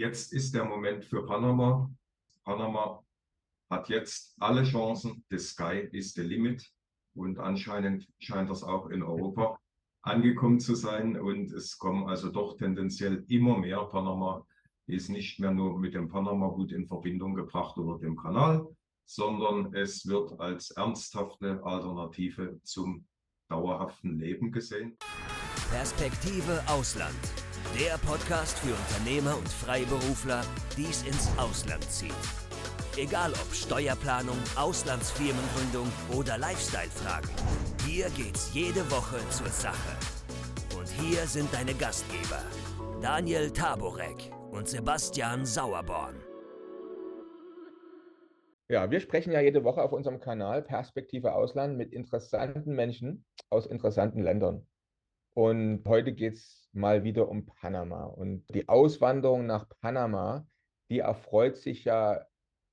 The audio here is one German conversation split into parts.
Jetzt ist der Moment für Panama. Panama hat jetzt alle Chancen. The sky is the limit. Und anscheinend scheint das auch in Europa angekommen zu sein. Und es kommen also doch tendenziell immer mehr. Panama ist nicht mehr nur mit dem Panama-Hut in Verbindung gebracht oder dem Kanal, sondern es wird als ernsthafte Alternative zum dauerhaften Leben gesehen. Perspektive Ausland. Der Podcast für Unternehmer und Freiberufler, die es ins Ausland zieht. Egal ob Steuerplanung, Auslandsfirmengründung oder Lifestyle-Fragen. Hier geht's jede Woche zur Sache. Und hier sind deine Gastgeber, Daniel Taborek und Sebastian Sauerborn. Ja, wir sprechen ja jede Woche auf unserem Kanal Perspektive Ausland mit interessanten Menschen aus interessanten Ländern. Und heute geht es mal wieder um Panama. Und die Auswanderung nach Panama, die erfreut sich ja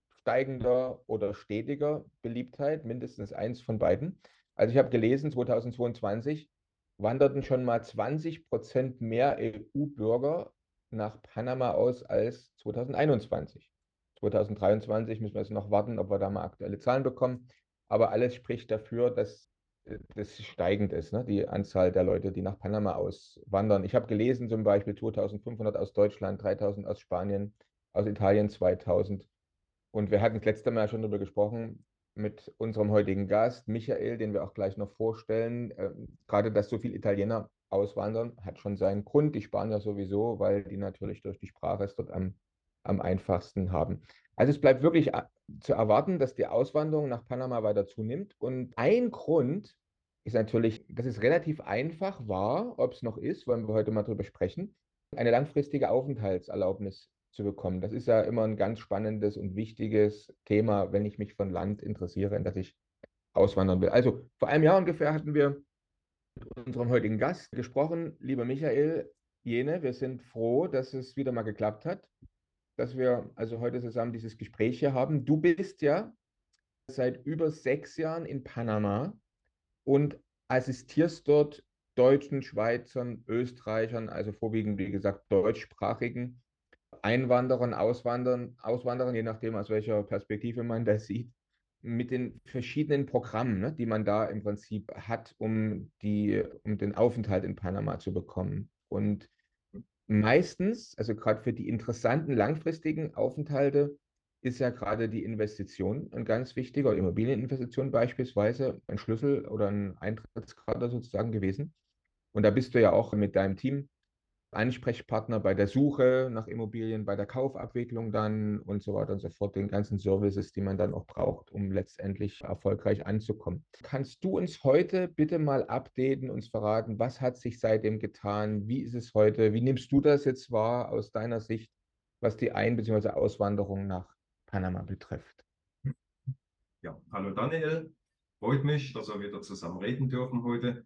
steigender oder stetiger Beliebtheit, mindestens eins von beiden. Also ich habe gelesen, 2022 wanderten schon mal 20 Prozent mehr EU-Bürger nach Panama aus als 2021. 2023 müssen wir jetzt noch warten, ob wir da mal aktuelle Zahlen bekommen. Aber alles spricht dafür, dass das steigend ist, ne? die Anzahl der Leute, die nach Panama auswandern. Ich habe gelesen, zum Beispiel 2500 aus Deutschland, 3000 aus Spanien, aus Italien 2000. Und wir hatten das letzte Mal schon darüber gesprochen mit unserem heutigen Gast, Michael, den wir auch gleich noch vorstellen. Ähm, gerade, dass so viele Italiener auswandern, hat schon seinen Grund. Die Spanier sowieso, weil die natürlich durch die Sprache es dort am, am einfachsten haben. Also es bleibt wirklich äh, zu erwarten, dass die Auswanderung nach Panama weiter zunimmt. Und ein Grund ist natürlich, dass es relativ einfach war, ob es noch ist, wollen wir heute mal drüber sprechen, eine langfristige Aufenthaltserlaubnis zu bekommen. Das ist ja immer ein ganz spannendes und wichtiges Thema, wenn ich mich von Land interessiere, in das ich auswandern will. Also vor einem Jahr ungefähr hatten wir mit unserem heutigen Gast gesprochen. Lieber Michael Jene, wir sind froh, dass es wieder mal geklappt hat, dass wir also heute zusammen dieses Gespräch hier haben. Du bist ja seit über sechs Jahren in Panama und assistierst dort Deutschen, Schweizern, Österreichern, also vorwiegend, wie gesagt, deutschsprachigen Einwanderern, Auswandern, Auswanderern, je nachdem, aus welcher Perspektive man das sieht, mit den verschiedenen Programmen, ne, die man da im Prinzip hat, um, die, um den Aufenthalt in Panama zu bekommen. Und meistens, also gerade für die interessanten langfristigen Aufenthalte, ist ja gerade die Investition ein ganz wichtiger, Immobilieninvestition beispielsweise, ein Schlüssel oder ein Eintrittskarte sozusagen gewesen. Und da bist du ja auch mit deinem Team Ansprechpartner bei der Suche nach Immobilien, bei der Kaufabwicklung dann und so weiter und so fort, den ganzen Services, die man dann auch braucht, um letztendlich erfolgreich anzukommen. Kannst du uns heute bitte mal updaten, uns verraten, was hat sich seitdem getan? Wie ist es heute? Wie nimmst du das jetzt wahr aus deiner Sicht, was die Ein- bzw. Auswanderung nach Panama betrifft? Ja, hallo Daniel. Freut mich, dass wir wieder zusammen reden dürfen heute.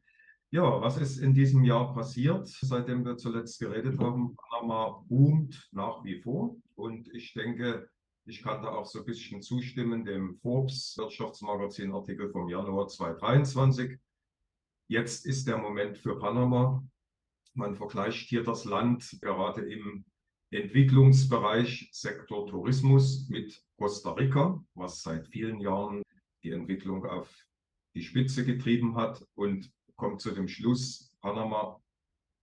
Ja, was ist in diesem Jahr passiert, seitdem wir zuletzt geredet haben? Panama boomt nach wie vor und ich denke, ich kann da auch so ein bisschen zustimmen dem Forbes Wirtschaftsmagazin Artikel vom Januar 2023. Jetzt ist der Moment für Panama. Man vergleicht hier das Land gerade im Entwicklungsbereich Sektor Tourismus mit Costa Rica, was seit vielen Jahren die Entwicklung auf die Spitze getrieben hat und kommt zu dem Schluss, Panama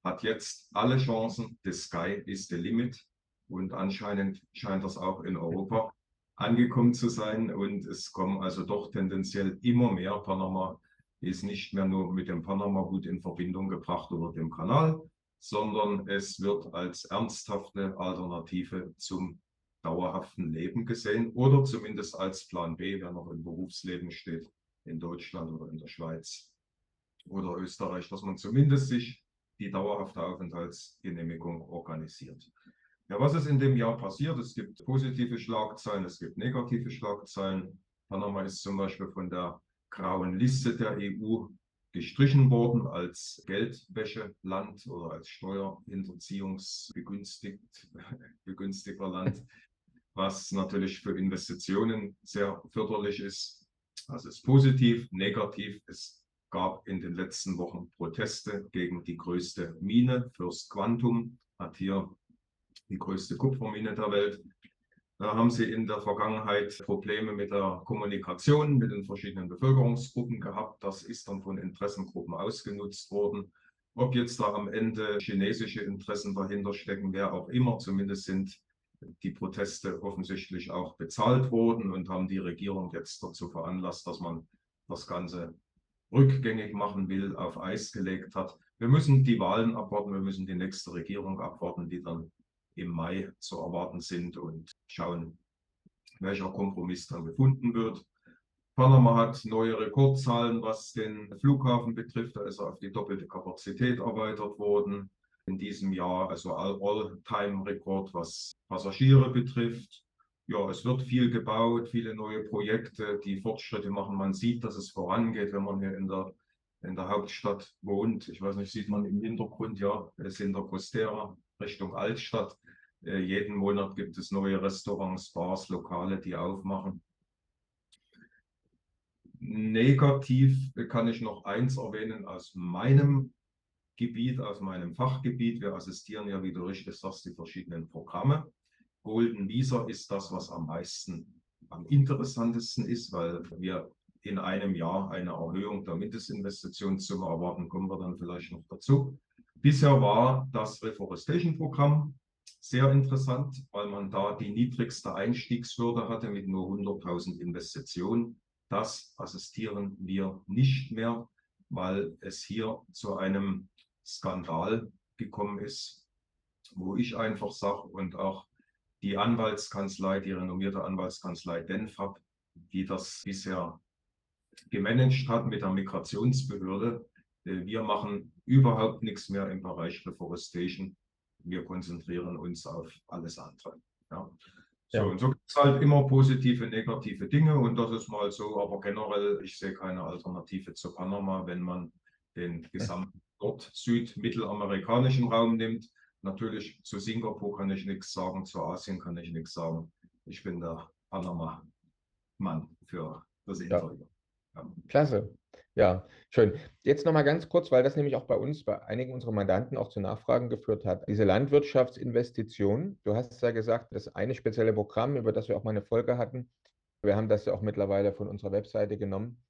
hat jetzt alle Chancen, the sky is the limit. Und anscheinend scheint das auch in Europa angekommen zu sein. Und es kommen also doch tendenziell immer mehr. Panama ist nicht mehr nur mit dem Panama-Hut in Verbindung gebracht oder dem Kanal, sondern es wird als ernsthafte Alternative zum dauerhaften Leben gesehen oder zumindest als Plan B, wer noch im Berufsleben steht, in Deutschland oder in der Schweiz oder Österreich, dass man zumindest sich die dauerhafte Aufenthaltsgenehmigung organisiert. Ja, was ist in dem Jahr passiert? Es gibt positive Schlagzeilen, es gibt negative Schlagzeilen. Panama ist zum Beispiel von der grauen Liste der EU gestrichen worden als Geldwäscheland oder als Steuerhinterziehungsbegünstigter Land, was natürlich für Investitionen sehr förderlich ist. Das ist positiv. Negativ ist gab in den letzten Wochen Proteste gegen die größte Mine. First Quantum hat hier die größte Kupfermine der Welt. Da haben sie in der Vergangenheit Probleme mit der Kommunikation mit den verschiedenen Bevölkerungsgruppen gehabt. Das ist dann von Interessengruppen ausgenutzt worden. Ob jetzt da am Ende chinesische Interessen dahinter stecken, wer auch immer, zumindest sind die Proteste offensichtlich auch bezahlt worden und haben die Regierung jetzt dazu veranlasst, dass man das Ganze rückgängig machen will, auf Eis gelegt hat. Wir müssen die Wahlen abwarten, wir müssen die nächste Regierung abwarten, die dann im Mai zu erwarten sind und schauen, welcher Kompromiss dann gefunden wird. Panama hat neue Rekordzahlen, was den Flughafen betrifft. Da ist er auf die doppelte Kapazität erweitert worden in diesem Jahr, also All-Time-Rekord, was Passagiere betrifft. Ja, es wird viel gebaut, viele neue Projekte, die Fortschritte machen. Man sieht, dass es vorangeht, wenn man hier in der, in der Hauptstadt wohnt. Ich weiß nicht, sieht man im Hintergrund, ja, es ist in der Costera Richtung Altstadt. Äh, jeden Monat gibt es neue Restaurants, Bars, Lokale, die aufmachen. Negativ kann ich noch eins erwähnen aus meinem Gebiet, aus meinem Fachgebiet. Wir assistieren ja, wie du richtig sagst, die verschiedenen Programme. Golden Visa ist das, was am meisten, am interessantesten ist, weil wir in einem Jahr eine Erhöhung der Mindestinvestitionssumme erwarten, kommen wir dann vielleicht noch dazu. Bisher war das Reforestation-Programm sehr interessant, weil man da die niedrigste Einstiegshürde hatte mit nur 100.000 Investitionen. Das assistieren wir nicht mehr, weil es hier zu einem Skandal gekommen ist, wo ich einfach sage und auch die Anwaltskanzlei, die renommierte Anwaltskanzlei Denfab, die das bisher gemanagt hat mit der Migrationsbehörde. Äh, wir machen überhaupt nichts mehr im Bereich Reforestation. Wir konzentrieren uns auf alles andere. Ja. So, ja. und so gibt es halt immer positive, negative Dinge und das ist mal so, aber generell, ich sehe keine Alternative zu Panama, wenn man den gesamten nord-süd-mittelamerikanischen Raum nimmt. Natürlich zu Singapur kann ich nichts sagen, zu Asien kann ich nichts sagen. Ich bin der Panama-Mann für das Interview. Ja. Ja. Klasse. Ja, schön. Jetzt nochmal ganz kurz, weil das nämlich auch bei uns, bei einigen unserer Mandanten auch zu Nachfragen geführt hat. Diese Landwirtschaftsinvestition, du hast ja gesagt, das eine spezielle Programm, über das wir auch mal eine Folge hatten, wir haben das ja auch mittlerweile von unserer Webseite genommen.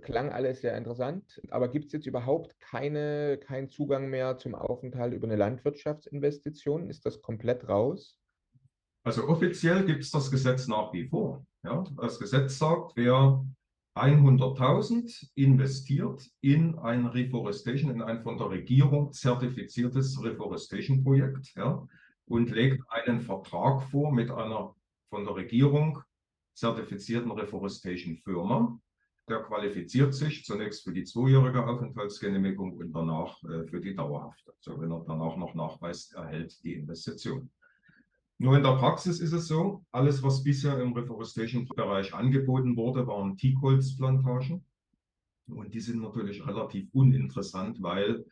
Klang alles sehr interessant, aber gibt es jetzt überhaupt keine, keinen Zugang mehr zum Aufenthalt über eine Landwirtschaftsinvestition? Ist das komplett raus? Also offiziell gibt es das Gesetz nach wie vor. Ja? Das Gesetz sagt, wer 100.000 investiert in ein Reforestation, in ein von der Regierung zertifiziertes Reforestation-Projekt ja, und legt einen Vertrag vor mit einer von der Regierung zertifizierten Reforestation-Firma, der qualifiziert sich zunächst für die zweijährige Aufenthaltsgenehmigung und danach äh, für die dauerhafte. So, wenn er danach noch nachweist, erhält die Investition. Nur in der Praxis ist es so, alles, was bisher im Reforestation-Bereich angeboten wurde, waren Teakholzplantagen. Und die sind natürlich relativ uninteressant, weil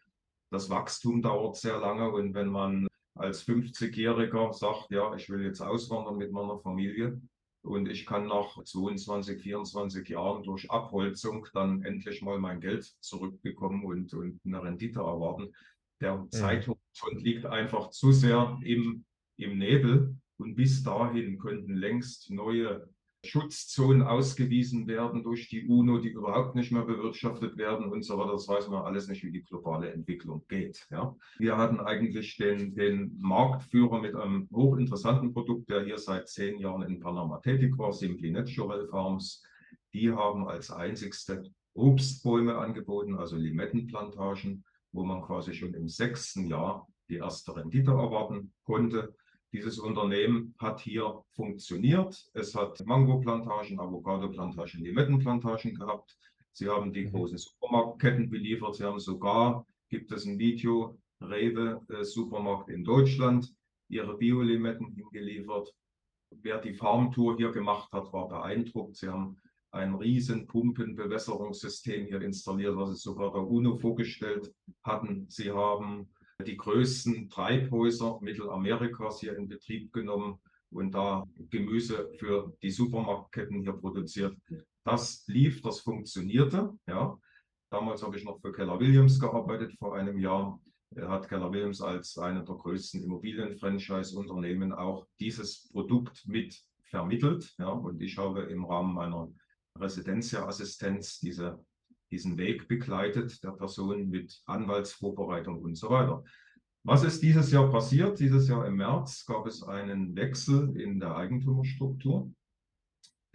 das Wachstum dauert sehr lange. Und wenn man als 50-Jähriger sagt, ja, ich will jetzt auswandern mit meiner Familie, und ich kann nach 22, 24 Jahren durch Abholzung dann endlich mal mein Geld zurückbekommen und, und eine Rendite erwarten. Der mhm. Zeithorizont liegt einfach zu sehr im, im Nebel und bis dahin könnten längst neue Schutzzonen ausgewiesen werden durch die UNO, die überhaupt nicht mehr bewirtschaftet werden und so weiter. Das weiß man alles nicht, wie die globale Entwicklung geht. Ja. Wir hatten eigentlich den, den Marktführer mit einem hochinteressanten Produkt, der hier seit zehn Jahren in Panama tätig war, Simply Natural Farms. Die haben als einzigste Obstbäume angeboten, also Limettenplantagen, wo man quasi schon im sechsten Jahr die erste Rendite erwarten konnte. Dieses Unternehmen hat hier funktioniert. Es hat Mango-Plantagen, Avocado-Plantagen, Limettenplantagen gehabt. Sie haben die mhm. großen Supermarktketten beliefert. Sie haben sogar, gibt es ein Video, Rewe äh, Supermarkt in Deutschland, ihre Bio-Limetten hingeliefert. Wer die Farmtour hier gemacht hat, war beeindruckt. Sie haben ein riesen Pumpenbewässerungssystem hier installiert, was es sogar der UNO vorgestellt hatten. Sie haben die größten Treibhäuser Mittelamerikas hier in Betrieb genommen und da Gemüse für die Supermarktketten hier produziert. Das lief, das funktionierte. Ja. Damals habe ich noch für Keller Williams gearbeitet vor einem Jahr. Er hat Keller Williams als eine der größten Immobilien-Franchise-Unternehmen auch dieses Produkt mit vermittelt. Ja, und ich habe im Rahmen meiner Residenzia-Assistenz diese, diesen Weg begleitet der Person mit Anwaltsvorbereitung und so weiter. Was ist dieses Jahr passiert? Dieses Jahr im März gab es einen Wechsel in der Eigentümerstruktur.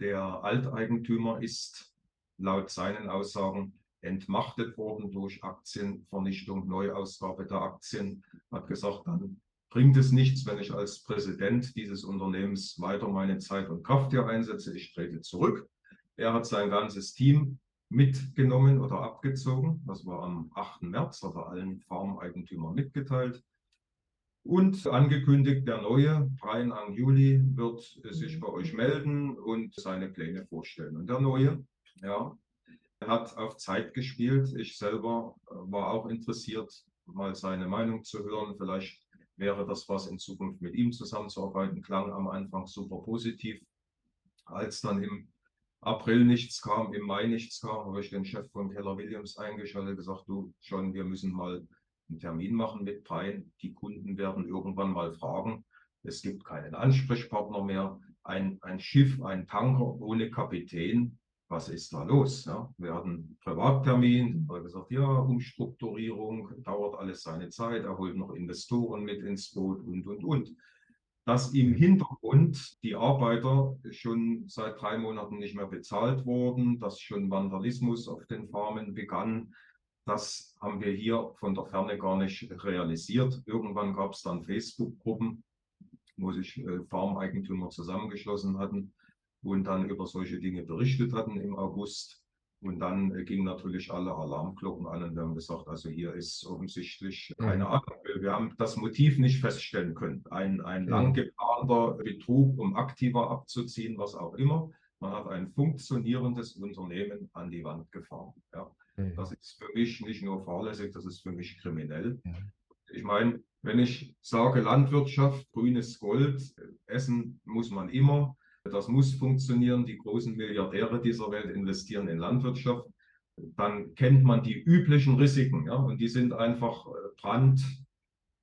Der Alteigentümer ist laut seinen Aussagen entmachtet worden durch Aktienvernichtung, Neuausgabe der Aktien, hat gesagt, dann bringt es nichts, wenn ich als Präsident dieses Unternehmens weiter meine Zeit und Kraft hier einsetze. Ich trete zurück. Er hat sein ganzes Team mitgenommen oder abgezogen. Das war am 8. März, hat er allen Farmeigentümern mitgeteilt. Und angekündigt, der neue Brian Ang Juli wird sich bei euch melden und seine Pläne vorstellen. Und der neue, ja, hat auf Zeit gespielt. Ich selber äh, war auch interessiert, mal seine Meinung zu hören. Vielleicht wäre das was in Zukunft mit ihm zusammenzuarbeiten. Klang am Anfang super positiv. Als dann im April nichts kam, im Mai nichts kam, habe ich den Chef von Keller Williams eingeschaltet, und gesagt, du schon, wir müssen mal einen Termin machen mit Pein. Die Kunden werden irgendwann mal fragen. Es gibt keinen Ansprechpartner mehr. Ein, ein Schiff, ein Tanker ohne Kapitän was ist da los? Ja, wir hatten Privattermin, er hat gesagt, ja, Umstrukturierung, dauert alles seine Zeit, er holt noch Investoren mit ins Boot und, und, und. Dass im Hintergrund die Arbeiter schon seit drei Monaten nicht mehr bezahlt wurden, dass schon Vandalismus auf den Farmen begann, das haben wir hier von der Ferne gar nicht realisiert. Irgendwann gab es dann Facebook-Gruppen, wo sich äh, Farmeigentümer zusammengeschlossen hatten und dann über solche Dinge berichtet hatten im August. Und dann äh, gingen natürlich alle Alarmglocken an und wir haben gesagt, also hier ist offensichtlich keine mhm. Ahnung. Wir haben das Motiv nicht feststellen können. Ein, ein mhm. lang geplanter Betrug, um aktiver abzuziehen, was auch immer. Man hat ein funktionierendes Unternehmen an die Wand gefahren. Ja. Mhm. Das ist für mich nicht nur fahrlässig, das ist für mich kriminell. Ich meine, wenn ich sage Landwirtschaft, grünes Gold, essen muss man immer, das muss funktionieren. Die großen Milliardäre dieser Welt investieren in Landwirtschaft. Dann kennt man die üblichen Risiken. Ja? Und die sind einfach äh, Brand,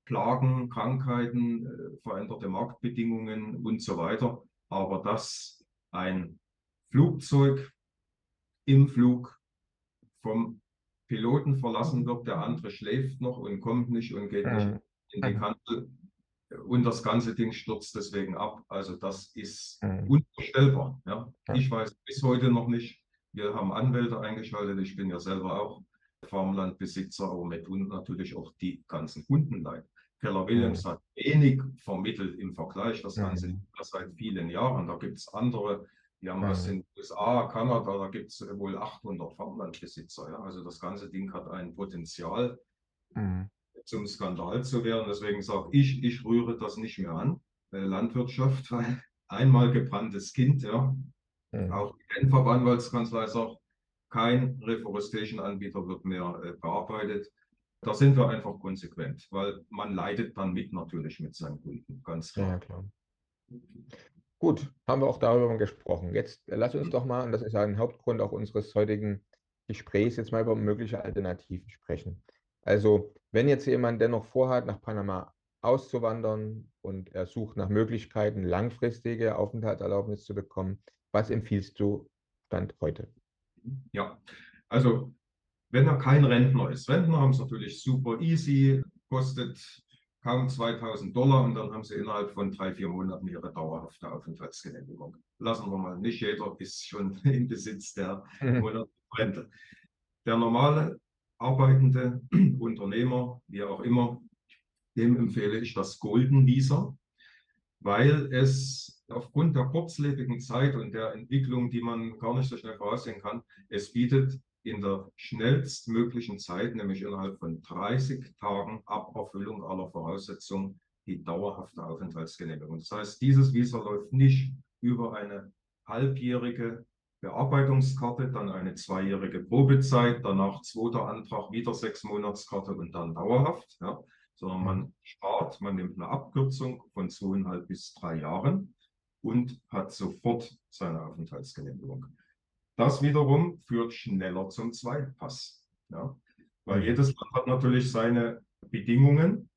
Plagen, Krankheiten, äh, veränderte Marktbedingungen und so weiter. Aber dass ein Flugzeug im Flug vom Piloten verlassen wird, der andere schläft noch und kommt nicht und geht nicht in die Kante, und das ganze Ding stürzt deswegen ab. Also das ist mhm. unvorstellbar. Ja. ja. Ich weiß bis heute noch nicht. Wir haben Anwälte eingeschaltet. Ich bin ja selber auch Farmlandbesitzer, aber mir tun natürlich auch die ganzen Kunden leid. Keller Williams mhm. hat wenig vermittelt im Vergleich. Das Ganze mhm. seit vielen Jahren. Da gibt es andere, die haben was in den USA, Kanada, da gibt es wohl 800 Farmlandbesitzer. Ja. Also das ganze Ding hat ein Potenzial. Mhm zum Skandal zu werden. Deswegen sage ich, ich rühre das nicht mehr an. Äh, Landwirtschaft, einmal gebranntes Kind, ja. Mhm. Auch die Genfer Anwaltskanzlei sagt, kein Reforestation-Anbieter wird mehr äh, bearbeitet. Da sind wir einfach konsequent, weil man leidet dann mit natürlich mit seinen Kunden, ganz klar. Ja, klar. Gut, haben wir auch darüber gesprochen. Jetzt äh, lass uns doch mal, und das ist ein Hauptgrund auch unseres heutigen Gesprächs, jetzt mal über mögliche Alternativen sprechen. Also, wenn jetzt jemand dennoch vorhat, nach Panama auszuwandern und er sucht nach Möglichkeiten, langfristige Aufenthaltserlaubnis zu bekommen, was empfiehlst du Stand heute? Ja, also wenn er kein Rentner ist, Rentner haben es natürlich super easy, kostet kaum 2000 Dollar und dann haben sie innerhalb von drei, vier Monaten ihre dauerhafte Aufenthaltsgenehmigung. Lassen wir mal, nicht jeder ist schon im Besitz der Monatsrente. Der normale arbeitende Unternehmer, wie auch immer, dem empfehle ich das Golden Visa, weil es aufgrund der kurzlebigen Zeit und der Entwicklung, die man gar nicht so schnell voraussehen kann, es bietet in der schnellstmöglichen Zeit, nämlich innerhalb von 30 Tagen ab Erfüllung aller Voraussetzungen, die dauerhafte Aufenthaltsgenehmigung. Das heißt, dieses Visa läuft nicht über eine halbjährige Bearbeitungskarte, dann eine zweijährige Probezeit, danach zweiter Antrag, wieder sechs Monatskarte und dann dauerhaft. Ja. Sondern man spart, man nimmt eine Abkürzung von zweieinhalb bis drei Jahren und hat sofort seine Aufenthaltsgenehmigung. Das wiederum führt schneller zum Zweitpass. Ja. Weil mhm. jedes Land hat natürlich seine Bedingungen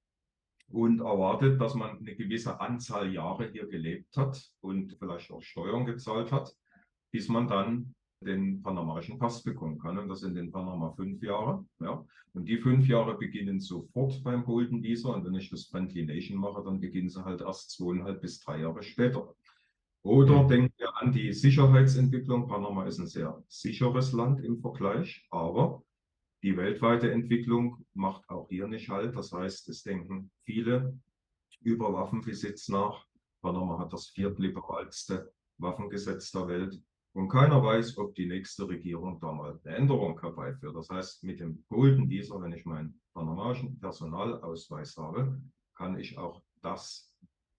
und erwartet, dass man eine gewisse Anzahl Jahre hier gelebt hat und vielleicht auch Steuern gezahlt hat, bis man dann den panamaischen Pass bekommen kann. Und das sind in Panama fünf Jahre. Ja. Und die fünf Jahre beginnen sofort beim Golden Visa. Und wenn ich das Friendly Nation mache, dann beginnen sie halt erst zweieinhalb bis drei Jahre später. Oder mhm. denken wir an die Sicherheitsentwicklung. Panama ist ein sehr sicheres Land im Vergleich, aber die weltweite Entwicklung macht auch hier nicht halt. Das heißt, es denken viele über Waffenbesitz nach. Panama hat das viertliberalste Waffengesetz der Welt. Und keiner weiß, ob die nächste Regierung da mal eine Änderung herbeiführt. Das heißt, mit dem Golden Visa, wenn ich meinen panamaischen Personalausweis habe, kann ich auch das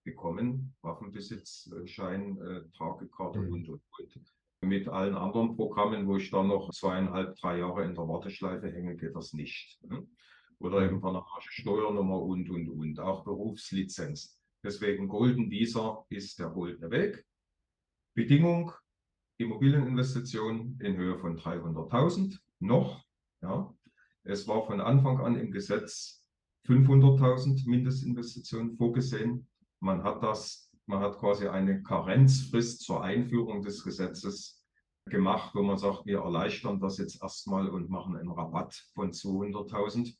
bekommen. Waffenbesitzschein, äh, Tragekarte mhm. und, und, und. Mit allen anderen Programmen, wo ich dann noch zweieinhalb, drei Jahre in der Warteschleife hänge, geht das nicht. Ne? Oder eben panamaische Steuernummer und, und, und. Auch Berufslizenz. Deswegen Golden Visa ist der goldene Weg. Bedingung, Immobilieninvestition in Höhe von 300.000 noch. Ja. Es war von Anfang an im Gesetz 500.000 Mindestinvestitionen vorgesehen. Man hat das, man hat quasi eine Karenzfrist zur Einführung des Gesetzes gemacht, wo man sagt, wir erleichtern das jetzt erstmal und machen einen Rabatt von 200.000.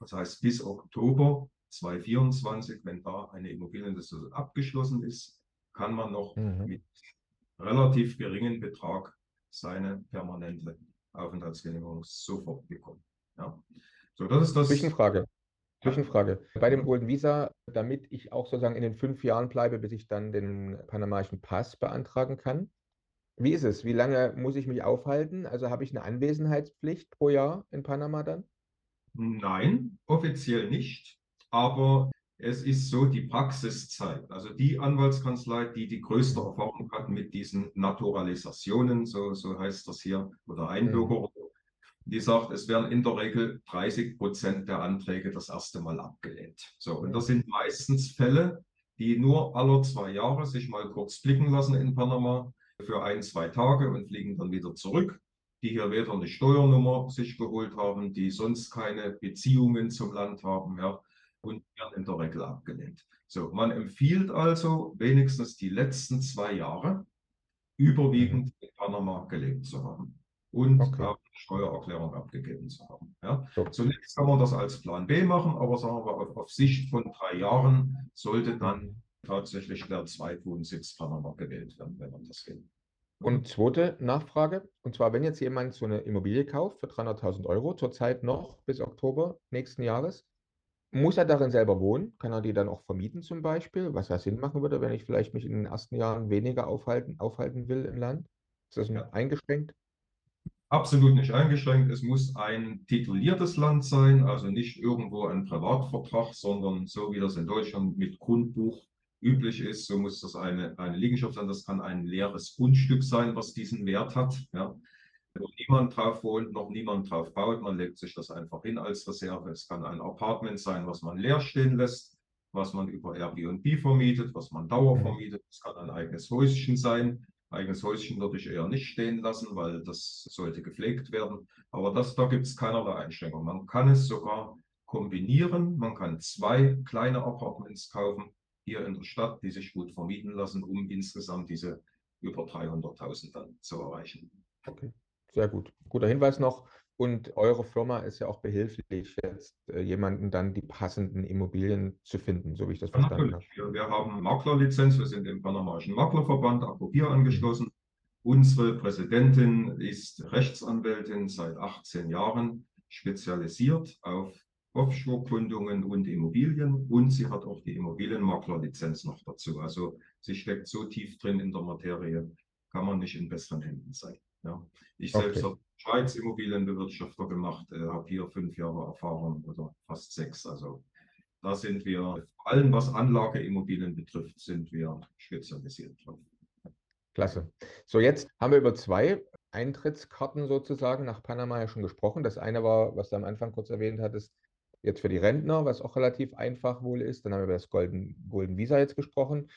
Das heißt, bis Oktober 2024, wenn da eine Immobilieninvestition abgeschlossen ist, kann man noch mhm. mit relativ geringen Betrag seine permanente Aufenthaltsgenehmigung sofort bekommen. Ja. So, das ist das. Zwischenfrage. Zwischenfrage. Bei dem Golden Visa, damit ich auch sozusagen in den fünf Jahren bleibe, bis ich dann den panamaischen Pass beantragen kann. Wie ist es? Wie lange muss ich mich aufhalten? Also habe ich eine Anwesenheitspflicht pro Jahr in Panama dann? Nein, offiziell nicht. Aber es ist so die Praxiszeit. Also die Anwaltskanzlei, die die größte Erfahrung hat mit diesen Naturalisationen, so, so heißt das hier, oder Einbürgerung, die sagt, es werden in der Regel 30 Prozent der Anträge das erste Mal abgelehnt. So, und das sind meistens Fälle, die nur alle zwei Jahre sich mal kurz blicken lassen in Panama für ein, zwei Tage und fliegen dann wieder zurück, die hier weder eine Steuernummer sich geholt haben, die sonst keine Beziehungen zum Land haben, ja, und werden in der Regel abgelehnt. So, man empfiehlt also wenigstens die letzten zwei Jahre überwiegend mhm. in Panama gelebt zu haben und okay. eine Steuererklärung abgegeben zu haben. Ja. So. Zunächst kann man das als Plan B machen, aber sagen wir auf, auf Sicht von drei Jahren sollte dann tatsächlich der Zweitwohnsitz Panama gewählt werden, wenn man das will. Und zweite Nachfrage, und zwar, wenn jetzt jemand so eine Immobilie kauft für 300.000 Euro, zurzeit noch bis Oktober nächsten Jahres, muss er darin selber wohnen? Kann er die dann auch vermieten zum Beispiel? Was ja Sinn machen würde, wenn ich vielleicht mich in den ersten Jahren weniger aufhalten, aufhalten will im Land? Ist das ja. eingeschränkt? Absolut nicht eingeschränkt. Es muss ein tituliertes Land sein, also nicht irgendwo ein Privatvertrag, sondern so wie das in Deutschland mit Grundbuch üblich ist, so muss das eine, eine Liegenschaft sein. Das kann ein leeres Grundstück sein, was diesen Wert hat. Ja wo niemand drauf wohnt, noch niemand drauf baut. Man legt sich das einfach hin als Reserve. Es kann ein Apartment sein, was man leer stehen lässt, was man über Airbnb vermietet, was man Dauer mhm. vermietet. Es kann ein eigenes Häuschen sein. Eigenes Häuschen würde ich eher nicht stehen lassen, weil das sollte gepflegt werden. Aber das, da gibt es keinerlei Einschränkungen. Man kann es sogar kombinieren. Man kann zwei kleine Apartments kaufen hier in der Stadt, die sich gut vermieten lassen, um insgesamt diese über 300.000 dann zu erreichen. Okay. Sehr gut. Guter Hinweis noch. Und eure Firma ist ja auch behilflich, jetzt äh, jemanden dann die passenden Immobilien zu finden, so wie ich das verstanden habe. Wir, wir haben Maklerlizenz, wir sind im Panamaischen Maklerverband Akopir angeschlossen. Unsere Präsidentin ist Rechtsanwältin seit 18 Jahren, spezialisiert auf Offshore-Gründungen und Immobilien und sie hat auch die Immobilienmaklerlizenz noch dazu. Also sie steckt so tief drin in der Materie, kann man nicht in besseren Händen sein. Ja. Ich okay. selbst habe Schweiz Immobilienbewirtschafter gemacht, äh, habe hier fünf Jahre Erfahrung oder fast sechs. Also da sind wir, vor allem was Anlageimmobilien betrifft, sind wir spezialisiert drauf. Klasse. So, jetzt haben wir über zwei Eintrittskarten sozusagen nach Panama ja schon gesprochen. Das eine war, was du am Anfang kurz erwähnt hattest, jetzt für die Rentner, was auch relativ einfach wohl ist. Dann haben wir über das Golden, Golden Visa jetzt gesprochen.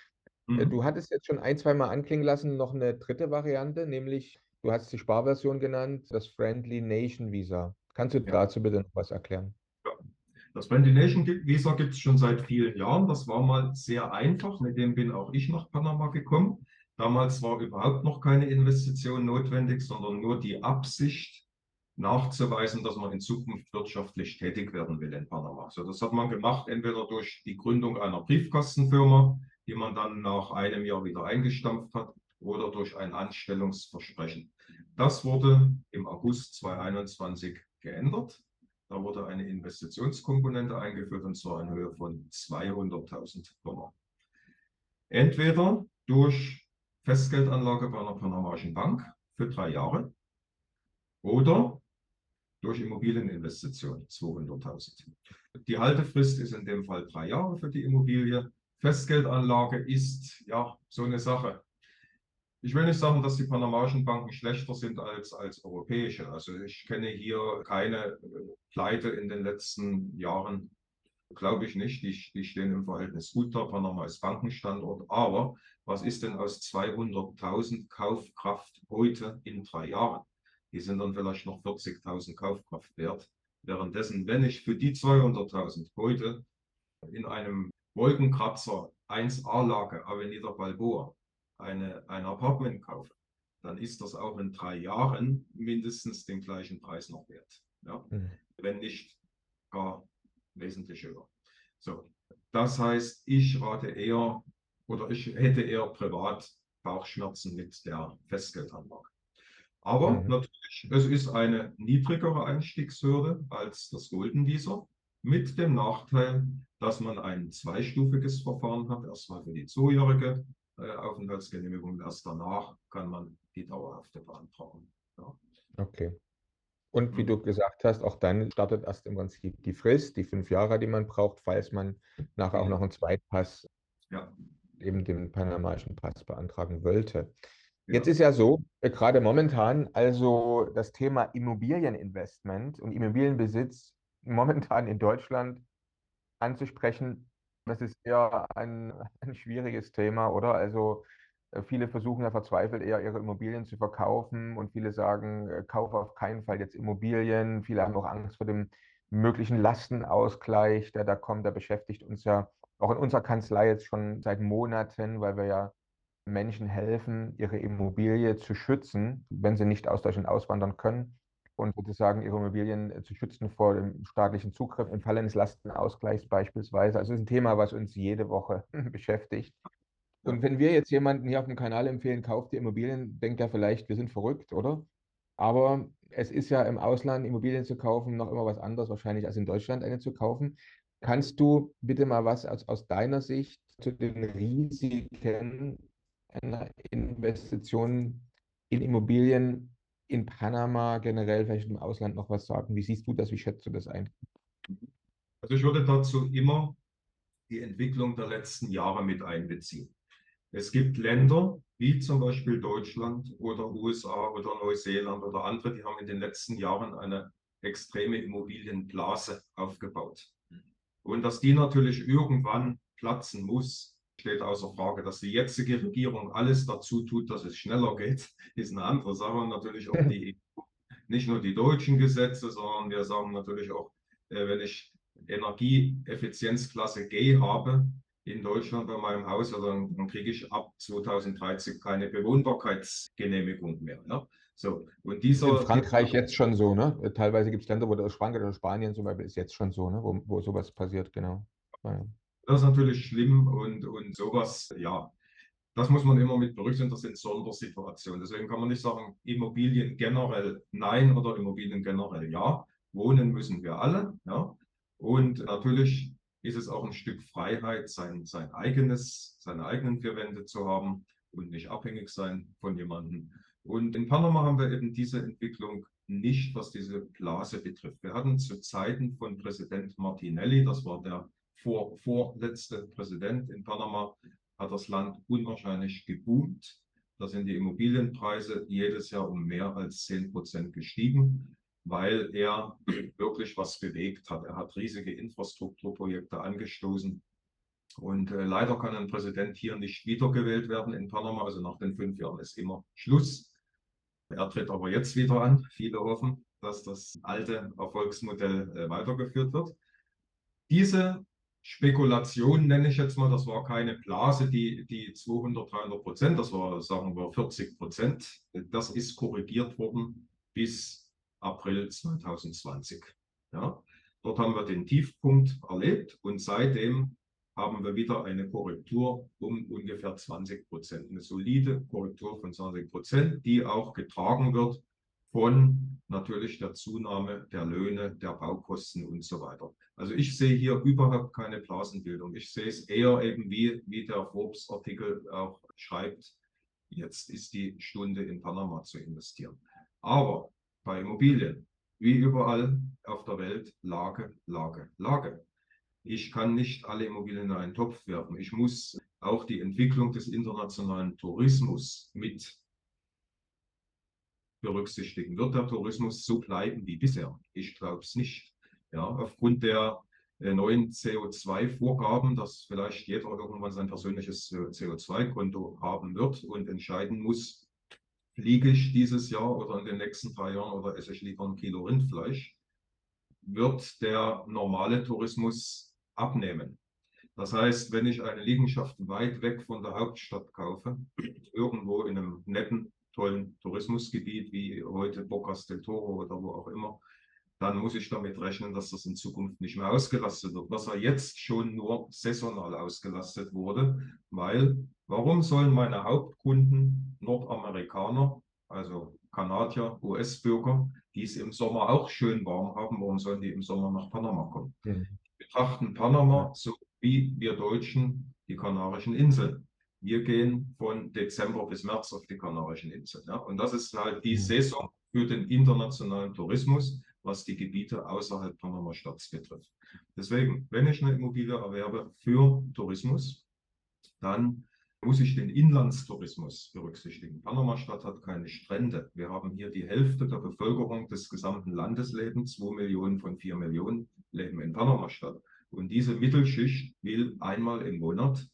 Mhm. Du hattest jetzt schon ein, zwei Mal anklingen lassen, noch eine dritte Variante, nämlich Du hast die Sparversion genannt, das Friendly Nation Visa. Kannst du ja. dazu bitte noch was erklären? Ja. Das Brandination Visa gibt es schon seit vielen Jahren. Das war mal sehr einfach. Mit dem bin auch ich nach Panama gekommen. Damals war überhaupt noch keine Investition notwendig, sondern nur die Absicht nachzuweisen, dass man in Zukunft wirtschaftlich tätig werden will in Panama. So, das hat man gemacht, entweder durch die Gründung einer Briefkastenfirma, die man dann nach einem Jahr wieder eingestampft hat, oder durch ein Anstellungsversprechen. Das wurde im August 2021 geändert. Da wurde eine Investitionskomponente eingeführt und zwar in Höhe von 200.000 Dollar. Entweder durch Festgeldanlage bei einer panamaischen Bank für drei Jahre oder durch Immobilieninvestition 200.000. Die Haltefrist ist in dem Fall drei Jahre für die Immobilie. Festgeldanlage ist ja so eine Sache. Ich will nicht sagen, dass die panamaischen Banken schlechter sind als, als europäische. Also ich kenne hier keine äh, Pleite in den letzten Jahren, glaube ich nicht. Die, die stehen im Verhältnis gut da. Panama ist Bankenstandort. Aber was ist denn aus 200.000 Kaufkraft heute in drei Jahren? Die sind dann vielleicht noch 40.000 Kaufkraft wert. Währenddessen, wenn ich für die 200.000 heute in einem Wolkenkratzer 1A-Lage Avenida Balboa eine, ein Apartment kaufe, dann ist das auch in drei Jahren mindestens den gleichen Preis noch wert. Ja? Mhm. Wenn nicht gar wesentlich höher. So, das heißt, ich rate eher oder ich hätte eher privat Bauchschmerzen mit der Festgeldanlage. Aber mhm. natürlich, es ist eine niedrigere Einstiegshürde als das Golden Visa, mit dem Nachteil, dass man ein zweistufiges Verfahren hat, erstmal für die Zweijährige äh, Aufenthaltsgenehmigung. Erst danach kann man die dauerhafte beantragen. Ja. Okay. Und wie mhm. du gesagt hast, auch dann startet erst im Prinzip die Frist, die fünf Jahre, die man braucht, falls man nachher auch noch einen Zweitpass, ja. eben den panamaischen Pass beantragen wollte. Jetzt ja. ist ja so, äh, gerade momentan, also das Thema Immobilieninvestment und Immobilienbesitz momentan in Deutschland anzusprechen, das ist eher ein, ein schwieriges Thema, oder? Also äh, viele versuchen ja verzweifelt eher ihre Immobilien zu verkaufen und viele sagen, äh, kauf auf keinen Fall jetzt Immobilien. Viele haben auch Angst vor dem möglichen Lastenausgleich, der da kommt. Der beschäftigt uns ja auch in unserer Kanzlei jetzt schon seit Monaten, weil wir ja Menschen helfen, ihre Immobilie zu schützen, wenn sie nicht aus Deutschland auswandern können und sozusagen ihre Immobilien äh, zu schützen vor dem staatlichen Zugriff im Falle eines Lastenausgleichs beispielsweise. Also es ist ein Thema, was uns jede Woche beschäftigt. Und wenn wir jetzt jemanden hier auf dem Kanal empfehlen, kauft die Immobilien, denkt er vielleicht, wir sind verrückt, oder? Aber es ist ja im Ausland Immobilien zu kaufen noch immer was anderes wahrscheinlich als in Deutschland eine zu kaufen. Kannst du bitte mal was aus, aus deiner Sicht zu den Risiken einer Investition in Immobilien in Panama generell, vielleicht im Ausland noch was sagen? Wie siehst du das? Wie schätzt du das ein? Also ich würde dazu immer die Entwicklung der letzten Jahre mit einbeziehen. Es gibt Länder wie zum Beispiel Deutschland oder USA oder Neuseeland oder andere, die haben in den letzten Jahren eine extreme Immobilienblase aufgebaut. Und dass die natürlich irgendwann platzen muss, steht außer Frage, dass die jetzige Regierung alles dazu tut, dass es schneller geht, ist eine andere Sache. Natürlich auch die EU, nicht nur die deutschen Gesetze, sondern wir sagen natürlich auch, äh, wenn ich Energieeffizienzklasse G habe in Deutschland bei meinem Haus, dann, dann kriege ich ab 2030 keine Bewohnbarkeitsgenehmigung mehr. Ja? So, und dieser, in Frankreich jetzt schon so, ne? Teilweise gibt es Länder, wo das Frankreich oder Spanien zum Beispiel ist jetzt schon so, ne? wo, wo sowas passiert, genau. Ja. Das ist natürlich schlimm und, und sowas, ja, das muss man immer mit berücksichtigen, das sind Sondersituationen. Deswegen kann man nicht sagen, Immobilien generell nein oder Immobilien generell ja. Wohnen müssen wir alle. Ja. Und natürlich ist es auch ein Stück Freiheit, sein, sein eigenes, seine eigenen vier Wände zu haben und nicht abhängig sein von jemandem. Und in Panama haben wir eben diese Entwicklung nicht, was diese Blase betrifft. Wir hatten zu Zeiten von Präsident Martinelli, das war der vor, vorletzte Präsident in Panama, hat das Land unwahrscheinlich geboomt. Da sind die Immobilienpreise jedes Jahr um mehr als 10 Prozent gestiegen, weil er wirklich was bewegt hat. Er hat riesige Infrastrukturprojekte angestoßen. Und äh, leider kann ein Präsident hier nicht wiedergewählt werden in Panama. Also nach den fünf Jahren ist immer Schluss. Er tritt aber jetzt wieder an. Viele hoffen, dass das alte Erfolgsmodell äh, weitergeführt wird. diese Spekulation nenne ich jetzt mal, das war keine Blase, die, die 200, 300 Prozent, das war, sagen wir, 40 Prozent. Das ist korrigiert worden bis April 2020. Ja, dort haben wir den Tiefpunkt erlebt und seitdem haben wir wieder eine Korrektur um ungefähr 20 Prozent. Eine solide Korrektur von 20 Prozent, die auch getragen wird von natürlich der Zunahme der Löhne, der Baukosten und so weiter. Also ich sehe hier überhaupt keine Blasenbildung. Ich sehe es eher eben wie, wie der Forbes-Artikel auch schreibt, jetzt ist die Stunde in Panama zu investieren. Aber bei Immobilien, wie überall auf der Welt, Lage, Lage, Lage. Ich kann nicht alle Immobilien in einen Topf werfen. Ich muss auch die Entwicklung des internationalen Tourismus mit berücksichtigen. Wird der Tourismus so bleiben wie bisher? Ich glaube es nicht. Ja, aufgrund der äh, neuen CO2-Vorgaben, dass vielleicht jeder irgendwann sein persönliches CO2-Konto haben wird und entscheiden muss, fliege ich dieses Jahr oder in den nächsten drei Jahren oder esse ich lieber ein Kilo Rindfleisch, wird der normale Tourismus abnehmen. Das heißt, wenn ich eine Liegenschaft weit weg von der Hauptstadt kaufe, irgendwo in einem netten tollen Tourismusgebiet wie heute Bocas del Toro oder wo auch immer, dann muss ich damit rechnen, dass das in Zukunft nicht mehr ausgelastet wird, was ja jetzt schon nur saisonal ausgelastet wurde, weil warum sollen meine Hauptkunden Nordamerikaner, also Kanadier, US-Bürger, die es im Sommer auch schön warm haben, warum sollen die im Sommer nach Panama kommen? Mhm. betrachten Panama so wie wir Deutschen die Kanarischen Inseln wir gehen von Dezember bis März auf die Kanarischen Inseln. Ja? Und das ist halt die mhm. Saison für den internationalen Tourismus, was die Gebiete außerhalb Panama-Stadts betrifft. Deswegen, wenn ich eine Immobilie erwerbe für Tourismus, dann muss ich den Inlandstourismus berücksichtigen. Panama-Stadt hat keine Strände. Wir haben hier die Hälfte der Bevölkerung des gesamten Landeslebens, 2 Millionen von 4 Millionen leben in Panama-Stadt. Und diese Mittelschicht will einmal im Monat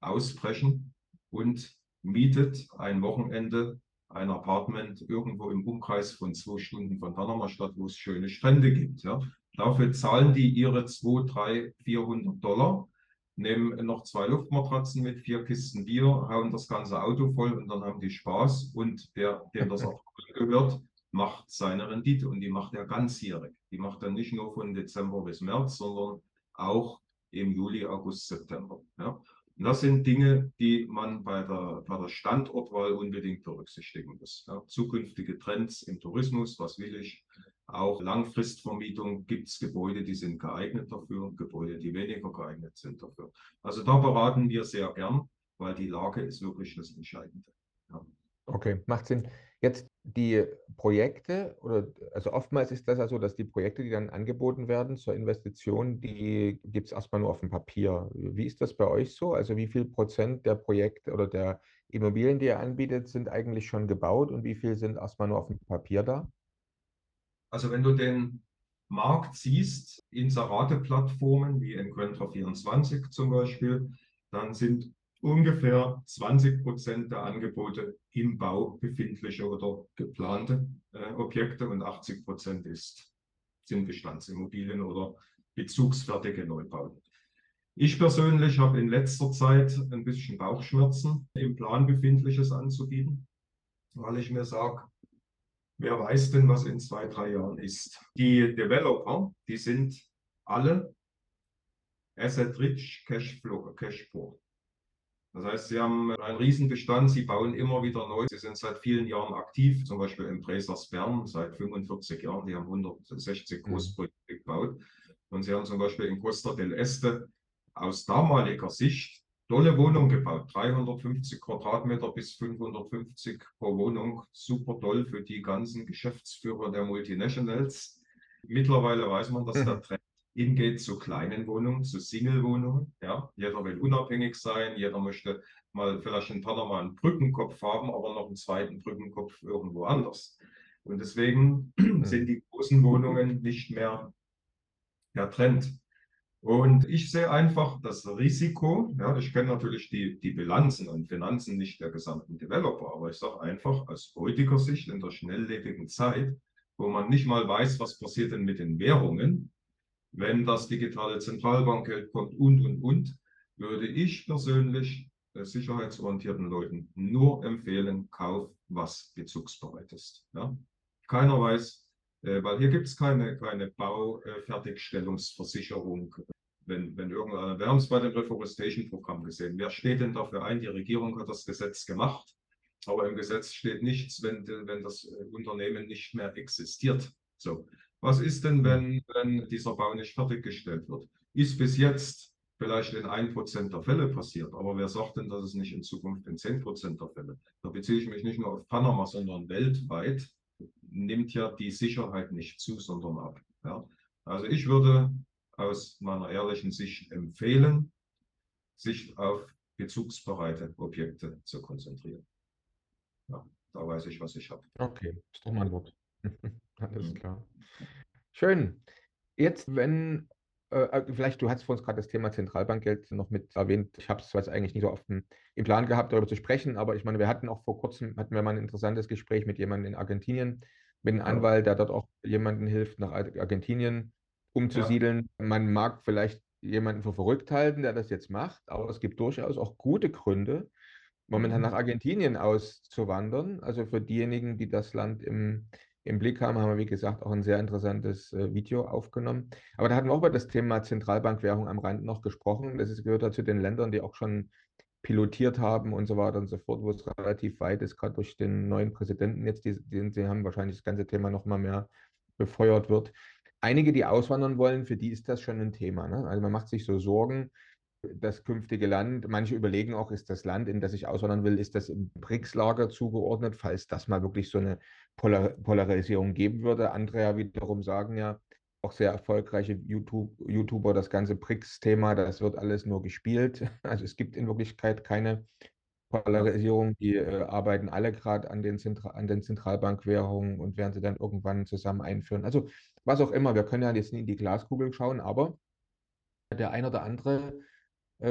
ausbrechen und mietet ein Wochenende ein Apartment irgendwo im Umkreis von zwei Stunden von Panama-Stadt, wo es schöne Strände gibt. Ja. Dafür zahlen die ihre 2, 3, 400 Dollar, nehmen noch zwei Luftmatratzen mit, vier Kisten Bier, hauen das ganze Auto voll und dann haben die Spaß. Und der, dem das Apartment gehört, macht seine Rendite und die macht er ganzjährig. Die macht er nicht nur von Dezember bis März, sondern auch im Juli, August, September. Ja. Das sind Dinge, die man bei der, bei der Standortwahl unbedingt berücksichtigen muss. Ja, zukünftige Trends im Tourismus, was will ich? Auch Langfristvermietung gibt es Gebäude, die sind geeignet dafür, Gebäude, die weniger geeignet sind dafür. Also da beraten wir sehr gern, weil die Lage ist wirklich das Entscheidende. Ja. Okay, macht Sinn. Jetzt die Projekte, oder also oftmals ist das ja so, dass die Projekte, die dann angeboten werden zur Investition, die gibt es erstmal nur auf dem Papier. Wie ist das bei euch so? Also wie viel Prozent der Projekte oder der Immobilien, die ihr anbietet, sind eigentlich schon gebaut und wie viel sind erstmal nur auf dem Papier da? Also wenn du den Markt siehst, Inserate-Plattformen wie Encuentra24 zum Beispiel, dann sind ungefähr 20 Prozent der Angebote im Bau befindliche oder geplante äh, Objekte und 80 Prozent ist, sind Bestandsimmobilien oder bezugsfertige Neubauten. Ich persönlich habe in letzter Zeit ein bisschen Bauchschmerzen, im Plan befindliches anzubieten, weil ich mir sage, wer weiß denn, was in zwei, drei Jahren ist. Die Developer, die sind alle Asset-Rich, Cash-Flow, Cash-Poor. Das heißt, sie haben einen Riesenbestand, sie bauen immer wieder neu. Sie sind seit vielen Jahren aktiv, zum Beispiel im Bresers Bern seit 45 Jahren. Die haben 160 mhm. Großprojekte gebaut. Und sie haben zum Beispiel in Costa del Este aus damaliger Sicht tolle Wohnungen gebaut. 350 Quadratmeter bis 550 pro Wohnung. Super toll für die ganzen Geschäftsführer der Multinationals. Mittlerweile weiß man, dass der Trend hingeht zu kleinen Wohnungen, zu Single-Wohnungen. Ja? Jeder will unabhängig sein, jeder möchte mal vielleicht in Panama einen Brückenkopf haben, aber noch einen zweiten Brückenkopf irgendwo anders. Und deswegen sind die großen Wohnungen nicht mehr der Trend. Und ich sehe einfach das Risiko, ja, ich kenne natürlich die, die Bilanzen und Finanzen nicht der gesamten Developer, aber ich sage einfach aus heutiger Sicht in der schnelllebigen Zeit, wo man nicht mal weiß, was passiert denn mit den Währungen, wenn das digitale Zentralbankgeld kommt und, und, und, würde ich persönlich äh, sicherheitsorientierten Leuten nur empfehlen, kauf was bezugsbereit ist. Ja? Keiner weiß, äh, weil hier gibt es keine, keine Baufertigstellungsversicherung. Wenn, wenn irgendeiner, wir haben es bei dem Reforestation-Programm gesehen. Wer steht denn dafür ein? Die Regierung hat das Gesetz gemacht, aber im Gesetz steht nichts, wenn, wenn das Unternehmen nicht mehr existiert. So, was ist denn, wenn, wenn dieser Bau nicht fertiggestellt wird? Ist bis jetzt vielleicht in 1% der Fälle passiert, aber wer sagt denn, dass es nicht in Zukunft in 10% der Fälle? Da beziehe ich mich nicht nur auf Panama, sondern weltweit nimmt ja die Sicherheit nicht zu, sondern ab. Ja? Also ich würde aus meiner ehrlichen Sicht empfehlen, sich auf bezugsbereite Objekte zu konzentrieren. Ja, da weiß ich, was ich habe. Okay, ist doch mal ein Wort. Alles mhm. klar. Schön. Jetzt, wenn, äh, äh, vielleicht, du hast vor uns gerade das Thema Zentralbankgeld noch mit erwähnt. Ich habe es zwar eigentlich nicht so oft im Plan gehabt, darüber zu sprechen, aber ich meine, wir hatten auch vor kurzem, hatten wir mal ein interessantes Gespräch mit jemandem in Argentinien, mit einem Anwalt, der dort auch jemanden hilft, nach Argentinien umzusiedeln. Ja. Man mag vielleicht jemanden für verrückt halten, der das jetzt macht, aber es gibt durchaus auch gute Gründe, momentan nach mhm. Argentinien auszuwandern. Also für diejenigen, die das Land im, im Blick haben, haben wir, wie gesagt, auch ein sehr interessantes äh, Video aufgenommen. Aber da hatten wir auch über das Thema Zentralbankwährung am Rand noch gesprochen. Das ist, gehört ja zu den Ländern, die auch schon pilotiert haben und so weiter und so fort, wo es relativ weit ist, gerade durch den neuen Präsidenten jetzt, die, die, die haben wahrscheinlich das ganze Thema noch mal mehr befeuert wird. Einige, die auswandern wollen, für die ist das schon ein Thema. Ne? Also man macht sich so Sorgen, das künftige Land, manche überlegen auch, ist das Land, in das ich auswandern will, ist das im BRICS-Lager zugeordnet, falls das mal wirklich so eine Polar Polarisierung geben würde. Andere ja wiederum sagen ja, auch sehr erfolgreiche YouTube, YouTuber, das ganze BRICS-Thema, das wird alles nur gespielt. Also es gibt in Wirklichkeit keine Polarisierung. Die äh, arbeiten alle gerade an, den an den Zentralbankwährungen und werden sie dann irgendwann zusammen einführen. Also was auch immer, wir können ja jetzt nie in die Glaskugel schauen, aber der ein oder andere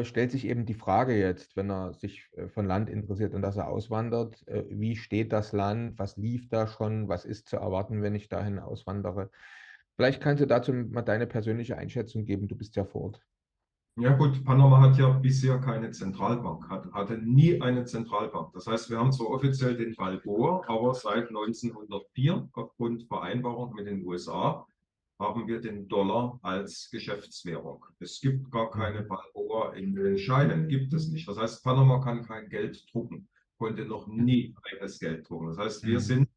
stellt sich eben die Frage jetzt, wenn er sich äh, von Land interessiert und dass er auswandert, äh, wie steht das Land, was lief da schon, was ist zu erwarten, wenn ich dahin auswandere. Vielleicht kannst du dazu mal deine persönliche Einschätzung geben, du bist ja vor Ort. Ja gut, Panama hat ja bisher keine Zentralbank, hat, hatte nie eine Zentralbank. Das heißt, wir haben zwar offiziell den Balboa, aber seit 1904 aufgrund Vereinbarung mit den USA haben wir den Dollar als Geschäftswährung. Es gibt gar keine Balboa in den Scheinen, gibt es nicht. Das heißt, Panama kann kein Geld drucken, konnte noch nie eigenes Geld drucken. Das heißt, wir mhm. sind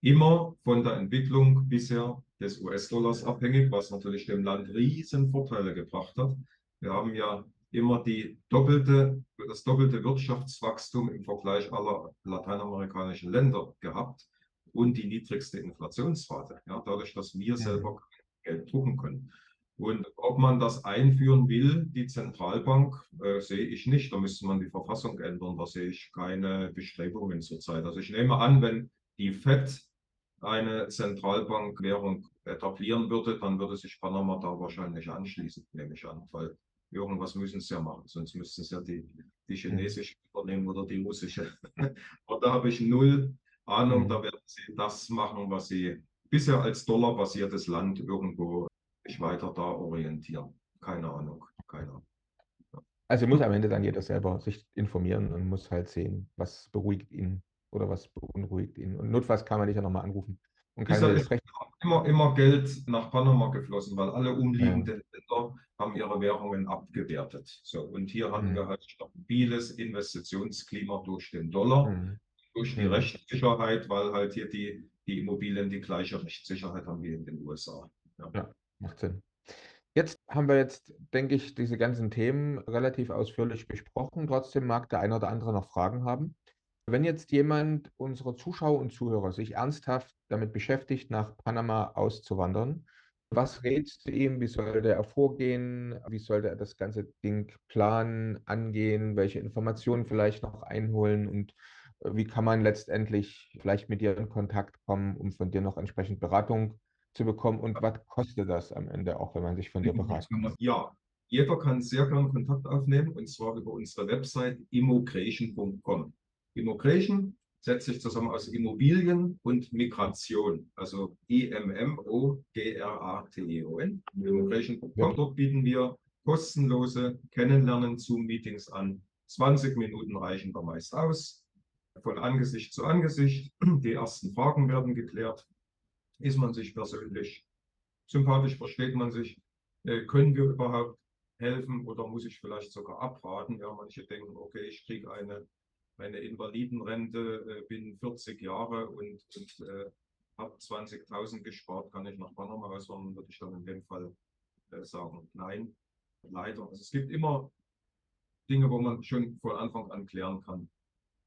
immer von der Entwicklung bisher des US-Dollars abhängig, was natürlich dem Land riesen Vorteile gebracht hat. Wir haben ja immer die doppelte, das doppelte Wirtschaftswachstum im Vergleich aller lateinamerikanischen Länder gehabt und die niedrigste Inflationsrate, ja, dadurch, dass wir selber Geld drucken können. Und ob man das einführen will, die Zentralbank, äh, sehe ich nicht. Da müsste man die Verfassung ändern. Da sehe ich keine Bestrebungen zurzeit. Also ich nehme an, wenn die FED eine Zentralbankwährung etablieren würde, dann würde sich Panama da wahrscheinlich anschließen, nehme ich an, weil irgendwas müssen sie ja machen, sonst müssten es ja die, die chinesische übernehmen oder die russische. Aber da habe ich null Ahnung, mhm. da werden sie das machen, was sie bisher als dollarbasiertes Land irgendwo sich weiter da orientieren. Keine Ahnung, keine Ahnung. Also muss am Ende dann jeder selber sich informieren und muss halt sehen, was beruhigt ihn oder was beunruhigt ihn. Und notfalls kann man dich ja nochmal anrufen. Und kann ist immer, immer Geld nach Panama geflossen, weil alle umliegenden ja. Länder haben ihre Währungen abgewertet. So, und hier haben mhm. wir halt stabiles Investitionsklima durch den Dollar, mhm. Durch die mhm. Rechtssicherheit, weil halt hier die, die Immobilien die gleiche Rechtssicherheit haben wie in den USA. Ja, ja macht Sinn. Jetzt haben wir jetzt, denke ich, diese ganzen Themen relativ ausführlich besprochen. Trotzdem mag der eine oder andere noch Fragen haben. Wenn jetzt jemand unserer Zuschauer und Zuhörer sich ernsthaft damit beschäftigt, nach Panama auszuwandern, was rätst du ihm? Wie sollte er vorgehen? Wie sollte er das ganze Ding planen, angehen? Welche Informationen vielleicht noch einholen? Und wie kann man letztendlich vielleicht mit dir in Kontakt kommen, um von dir noch entsprechend Beratung zu bekommen? Und was kostet das am Ende auch, wenn man sich von dir beraten lässt? Ja, jeder kann sehr gerne Kontakt aufnehmen und zwar über unsere Website immocreation.com. Immigration setzt sich zusammen aus Immobilien und Migration, also I-M-M-O-G-R-A-T-E-O-N. Immigration.com. Dort bieten wir kostenlose Kennenlernen Zoom-Meetings an. 20 Minuten reichen da meist aus. Von Angesicht zu Angesicht. Die ersten Fragen werden geklärt. Ist man sich persönlich sympathisch? Versteht man sich? Äh, können wir überhaupt helfen oder muss ich vielleicht sogar abraten? Ja, manche denken, okay, ich kriege eine, eine Invalidenrente, äh, bin 40 Jahre und, und äh, habe 20.000 gespart, kann ich nach Panama auswandern, würde ich dann in dem Fall äh, sagen, nein, leider. Also es gibt immer Dinge, wo man schon von Anfang an klären kann,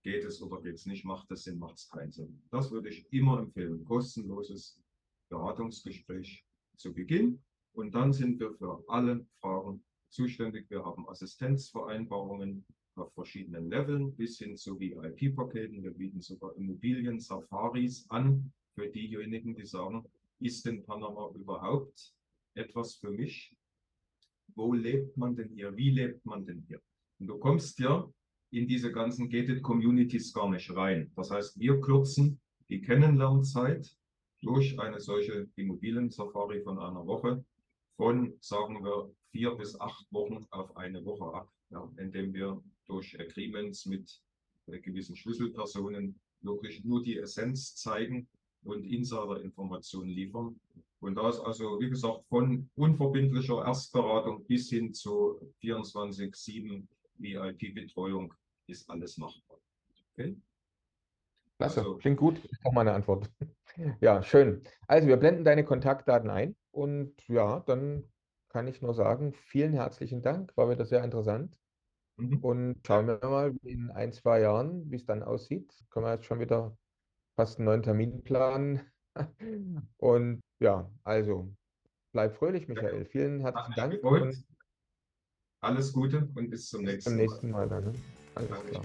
geht es oder geht es nicht, macht es Sinn, macht es keinen Sinn. Das würde ich immer empfehlen, kostenloses Beratungsgespräch zu Beginn und dann sind wir für alle Fragen zuständig. Wir haben Assistenzvereinbarungen auf verschiedenen Leveln bis hin zu VIP-Paketen. Wir bieten sogar Immobilien-Safaris an für diejenigen, die sagen, ist denn Panama überhaupt etwas für mich? Wo lebt man denn hier? Wie lebt man denn hier? Und du kommst ja in diese ganzen Gated Communities gar nicht rein. Das heißt, wir kürzen die Kennenlernzeit durch eine solche Immobilien-Safari von einer Woche von, sagen wir, vier bis acht Wochen auf eine Woche ab, ja, indem wir durch Agreements mit äh, gewissen Schlüsselpersonen wirklich nur die Essenz zeigen und Insider-Informationen liefern. Und da ist also, wie gesagt, von unverbindlicher Erstberatung bis hin zu 24-7 VIP-Betreuung ist alles machbar. Okay? Klasse, also, klingt gut. Ich habe meine Antwort. Ja, schön. Also wir blenden deine Kontaktdaten ein und ja, dann kann ich nur sagen, vielen herzlichen Dank, war wieder sehr interessant. Mhm. Und schauen wir mal in ein, zwei Jahren, wie es dann aussieht. Können wir jetzt schon wieder fast einen neuen Termin planen. Und ja, also bleib fröhlich, Michael. Vielen herzlichen Dank. Und alles Gute und bis zum nächsten Mal. Bis zum nächsten Mal. Dann, ne? Alles klar.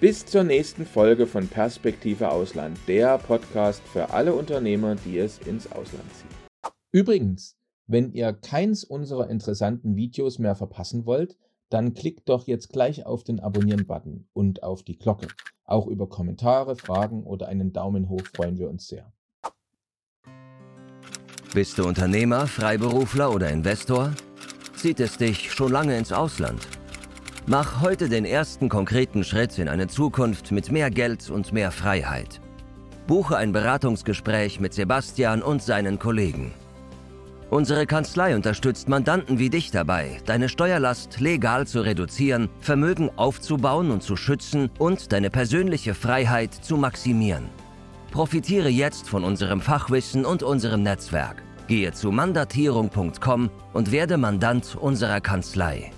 Bis zur nächsten Folge von Perspektive Ausland, der Podcast für alle Unternehmer, die es ins Ausland ziehen. Übrigens, wenn ihr keins unserer interessanten Videos mehr verpassen wollt, dann klickt doch jetzt gleich auf den Abonnieren-Button und auf die Glocke. Auch über Kommentare, Fragen oder einen Daumen hoch freuen wir uns sehr. Bist du Unternehmer, Freiberufler oder Investor? Zieht es dich schon lange ins Ausland? Mach heute den ersten konkreten Schritt in eine Zukunft mit mehr Geld und mehr Freiheit. Buche ein Beratungsgespräch mit Sebastian und seinen Kollegen. Unsere Kanzlei unterstützt Mandanten wie dich dabei, deine Steuerlast legal zu reduzieren, Vermögen aufzubauen und zu schützen und deine persönliche Freiheit zu maximieren. Profitiere jetzt von unserem Fachwissen und unserem Netzwerk. Gehe zu mandatierung.com und werde Mandant unserer Kanzlei.